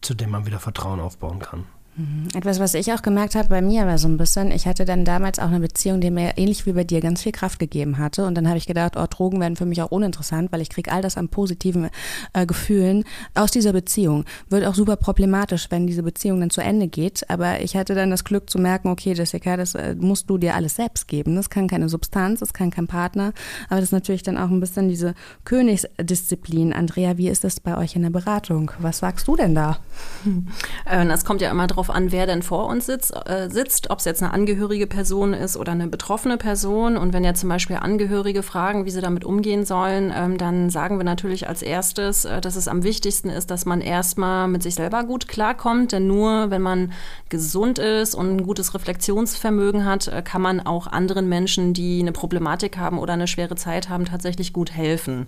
Speaker 3: zu dem man wieder Vertrauen aufbauen kann.
Speaker 2: Mhm. Etwas, was ich auch gemerkt habe bei mir war so ein bisschen, ich hatte dann damals auch eine Beziehung, die mir ähnlich wie bei dir ganz viel Kraft gegeben hatte. Und dann habe ich gedacht, oh, Drogen werden für mich auch uninteressant, weil ich kriege all das an positiven äh, Gefühlen aus dieser Beziehung. Wird auch super problematisch, wenn diese Beziehung dann zu Ende geht. Aber ich hatte dann das Glück zu merken, okay, Jessica, das äh, musst du dir alles selbst geben. Das kann keine Substanz, das kann kein Partner. Aber das ist natürlich dann auch ein bisschen diese Königsdisziplin. Andrea, wie ist das bei euch in der Beratung? Was sagst du denn da?
Speaker 4: Hm. Das kommt ja immer drauf darauf an, wer denn vor uns sitzt, äh, sitzt ob es jetzt eine angehörige Person ist oder eine betroffene Person. Und wenn ja zum Beispiel Angehörige fragen, wie sie damit umgehen sollen, ähm, dann sagen wir natürlich als erstes, äh, dass es am wichtigsten ist, dass man erstmal mit sich selber gut klarkommt. Denn nur wenn man gesund ist und ein gutes Reflexionsvermögen hat, äh, kann man auch anderen Menschen, die eine Problematik haben oder eine schwere Zeit haben, tatsächlich gut helfen.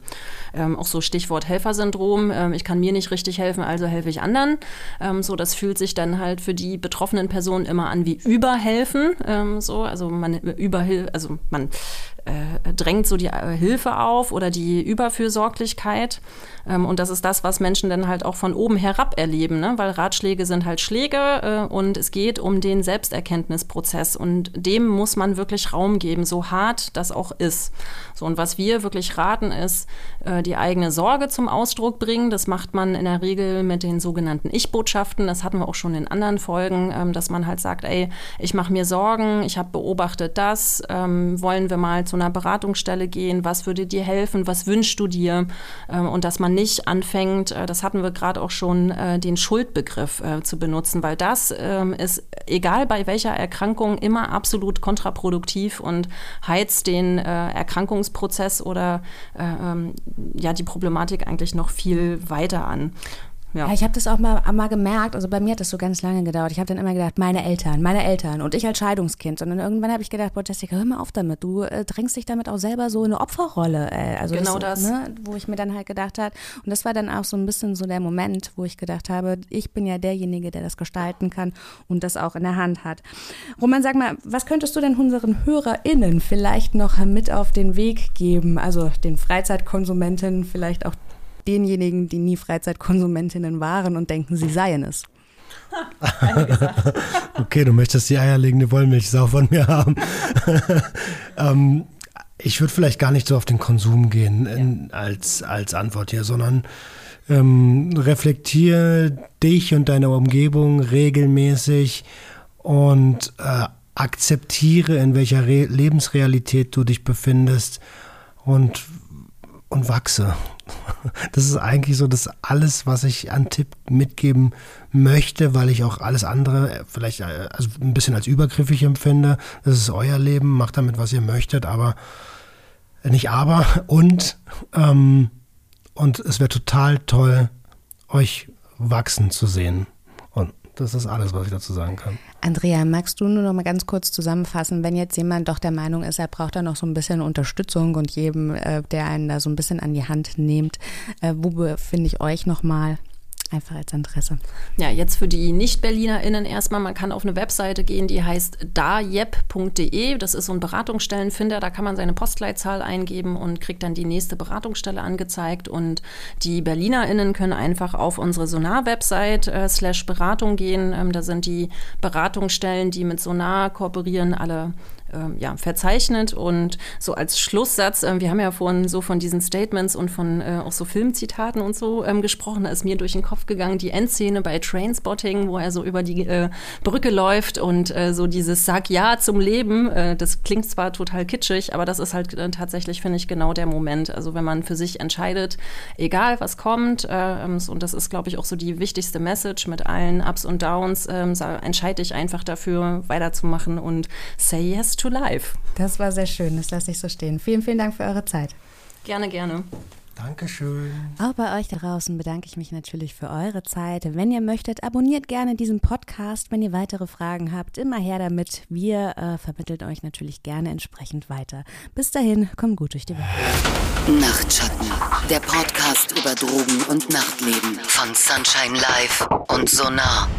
Speaker 4: Ähm, auch so Stichwort Helfersyndrom. Ähm, ich kann mir nicht richtig helfen, also helfe ich anderen. Ähm, so, das fühlt sich dann halt für die betroffenen Personen immer an wie Überhelfen. Ähm, so, also man überhil also man äh, drängt so die äh, Hilfe auf oder die Überfürsorglichkeit. Ähm, und das ist das, was Menschen dann halt auch von oben herab erleben, ne? weil Ratschläge sind halt Schläge äh, und es geht um den Selbsterkenntnisprozess und dem muss man wirklich Raum geben, so hart das auch ist. So, und was wir wirklich raten, ist, äh, die eigene Sorge zum Ausdruck bringen. Das macht man in der Regel mit den sogenannten Ich-Botschaften. Das hatten wir auch schon in anderen Folgen, ähm, dass man halt sagt, ey, ich mache mir Sorgen, ich habe beobachtet das, ähm, wollen wir mal zu einer Beratungsstelle gehen, was würde dir helfen, was wünschst du dir? Ähm, und dass man nicht anfängt, äh, das hatten wir gerade auch schon, äh, den Schuldbegriff äh, zu benutzen, weil das ähm, ist, egal bei welcher Erkrankung, immer absolut kontraproduktiv und heizt den Erkrankungsprozess oder ähm, ja, die Problematik eigentlich noch viel weiter an.
Speaker 2: Ja. ja ich habe das auch mal, mal gemerkt, also bei mir hat das so ganz lange gedauert. Ich habe dann immer gedacht, meine Eltern, meine Eltern und ich als Scheidungskind. Und dann irgendwann habe ich gedacht, boah, Jessica, hör mal auf damit. Du äh, drängst dich damit auch selber so in eine Opferrolle. Äh, also
Speaker 4: genau das. das.
Speaker 2: Ne, wo ich mir dann halt gedacht habe. Und das war dann auch so ein bisschen so der Moment, wo ich gedacht habe, ich bin ja derjenige, der das gestalten kann und das auch in der Hand hat. Roman, sag mal, was könntest du denn unseren HörerInnen vielleicht noch mit auf den Weg geben? Also den Freizeitkonsumenten, vielleicht auch denjenigen, die nie Freizeitkonsumentinnen waren und denken, sie seien es.
Speaker 3: okay, du möchtest die eierlegende Wollmilchsau von mir haben. ähm, ich würde vielleicht gar nicht so auf den Konsum gehen in, als, als Antwort hier, sondern ähm, reflektiere dich und deine Umgebung regelmäßig und äh, akzeptiere, in welcher Re Lebensrealität du dich befindest und, und wachse. Das ist eigentlich so das alles, was ich an Tipp mitgeben möchte, weil ich auch alles andere vielleicht äh, also ein bisschen als übergriffig empfinde. Das ist euer Leben, macht damit, was ihr möchtet, aber nicht aber und ähm, und es wäre total toll, euch wachsen zu sehen. Und das ist alles, was ich dazu sagen kann.
Speaker 2: Andrea, magst du nur noch mal ganz kurz zusammenfassen, wenn jetzt jemand doch der Meinung ist, er braucht da noch so ein bisschen Unterstützung und jedem, äh, der einen da so ein bisschen an die Hand nimmt, äh, wo befinde ich euch noch mal? Einfach als Interesse.
Speaker 4: Ja, jetzt für die Nicht-BerlinerInnen erstmal, man kann auf eine Webseite gehen, die heißt dajep.de. Das ist so ein Beratungsstellenfinder, da kann man seine Postleitzahl eingeben und kriegt dann die nächste Beratungsstelle angezeigt. Und die BerlinerInnen können einfach auf unsere Sonar-Website äh, slash Beratung gehen. Ähm, da sind die Beratungsstellen, die mit Sonar kooperieren, alle ja, verzeichnet. Und so als Schlusssatz, äh, wir haben ja vorhin so von diesen Statements und von äh, auch so Filmzitaten und so ähm, gesprochen, da ist mir durch den Kopf gegangen die Endszene bei Trainspotting, wo er so über die äh, Brücke läuft und äh, so dieses Sag ja zum Leben, äh, das klingt zwar total kitschig, aber das ist halt äh, tatsächlich, finde ich, genau der Moment. Also wenn man für sich entscheidet, egal was kommt, ähm, und das ist, glaube ich, auch so die wichtigste Message mit allen Ups und Downs, ähm, entscheide ich einfach dafür, weiterzumachen und say yes to to Life.
Speaker 2: Das war sehr schön, das lasse ich so stehen. Vielen, vielen Dank für eure Zeit.
Speaker 4: Gerne, gerne.
Speaker 3: Dankeschön.
Speaker 2: Auch bei euch da draußen bedanke ich mich natürlich für eure Zeit. Wenn ihr möchtet, abonniert gerne diesen Podcast. Wenn ihr weitere Fragen habt, immer her damit. Wir äh, vermitteln euch natürlich gerne entsprechend weiter. Bis dahin, kommt gut durch die Woche.
Speaker 1: Nachtschatten, der Podcast über Drogen und Nachtleben von Sunshine Live und Sonar.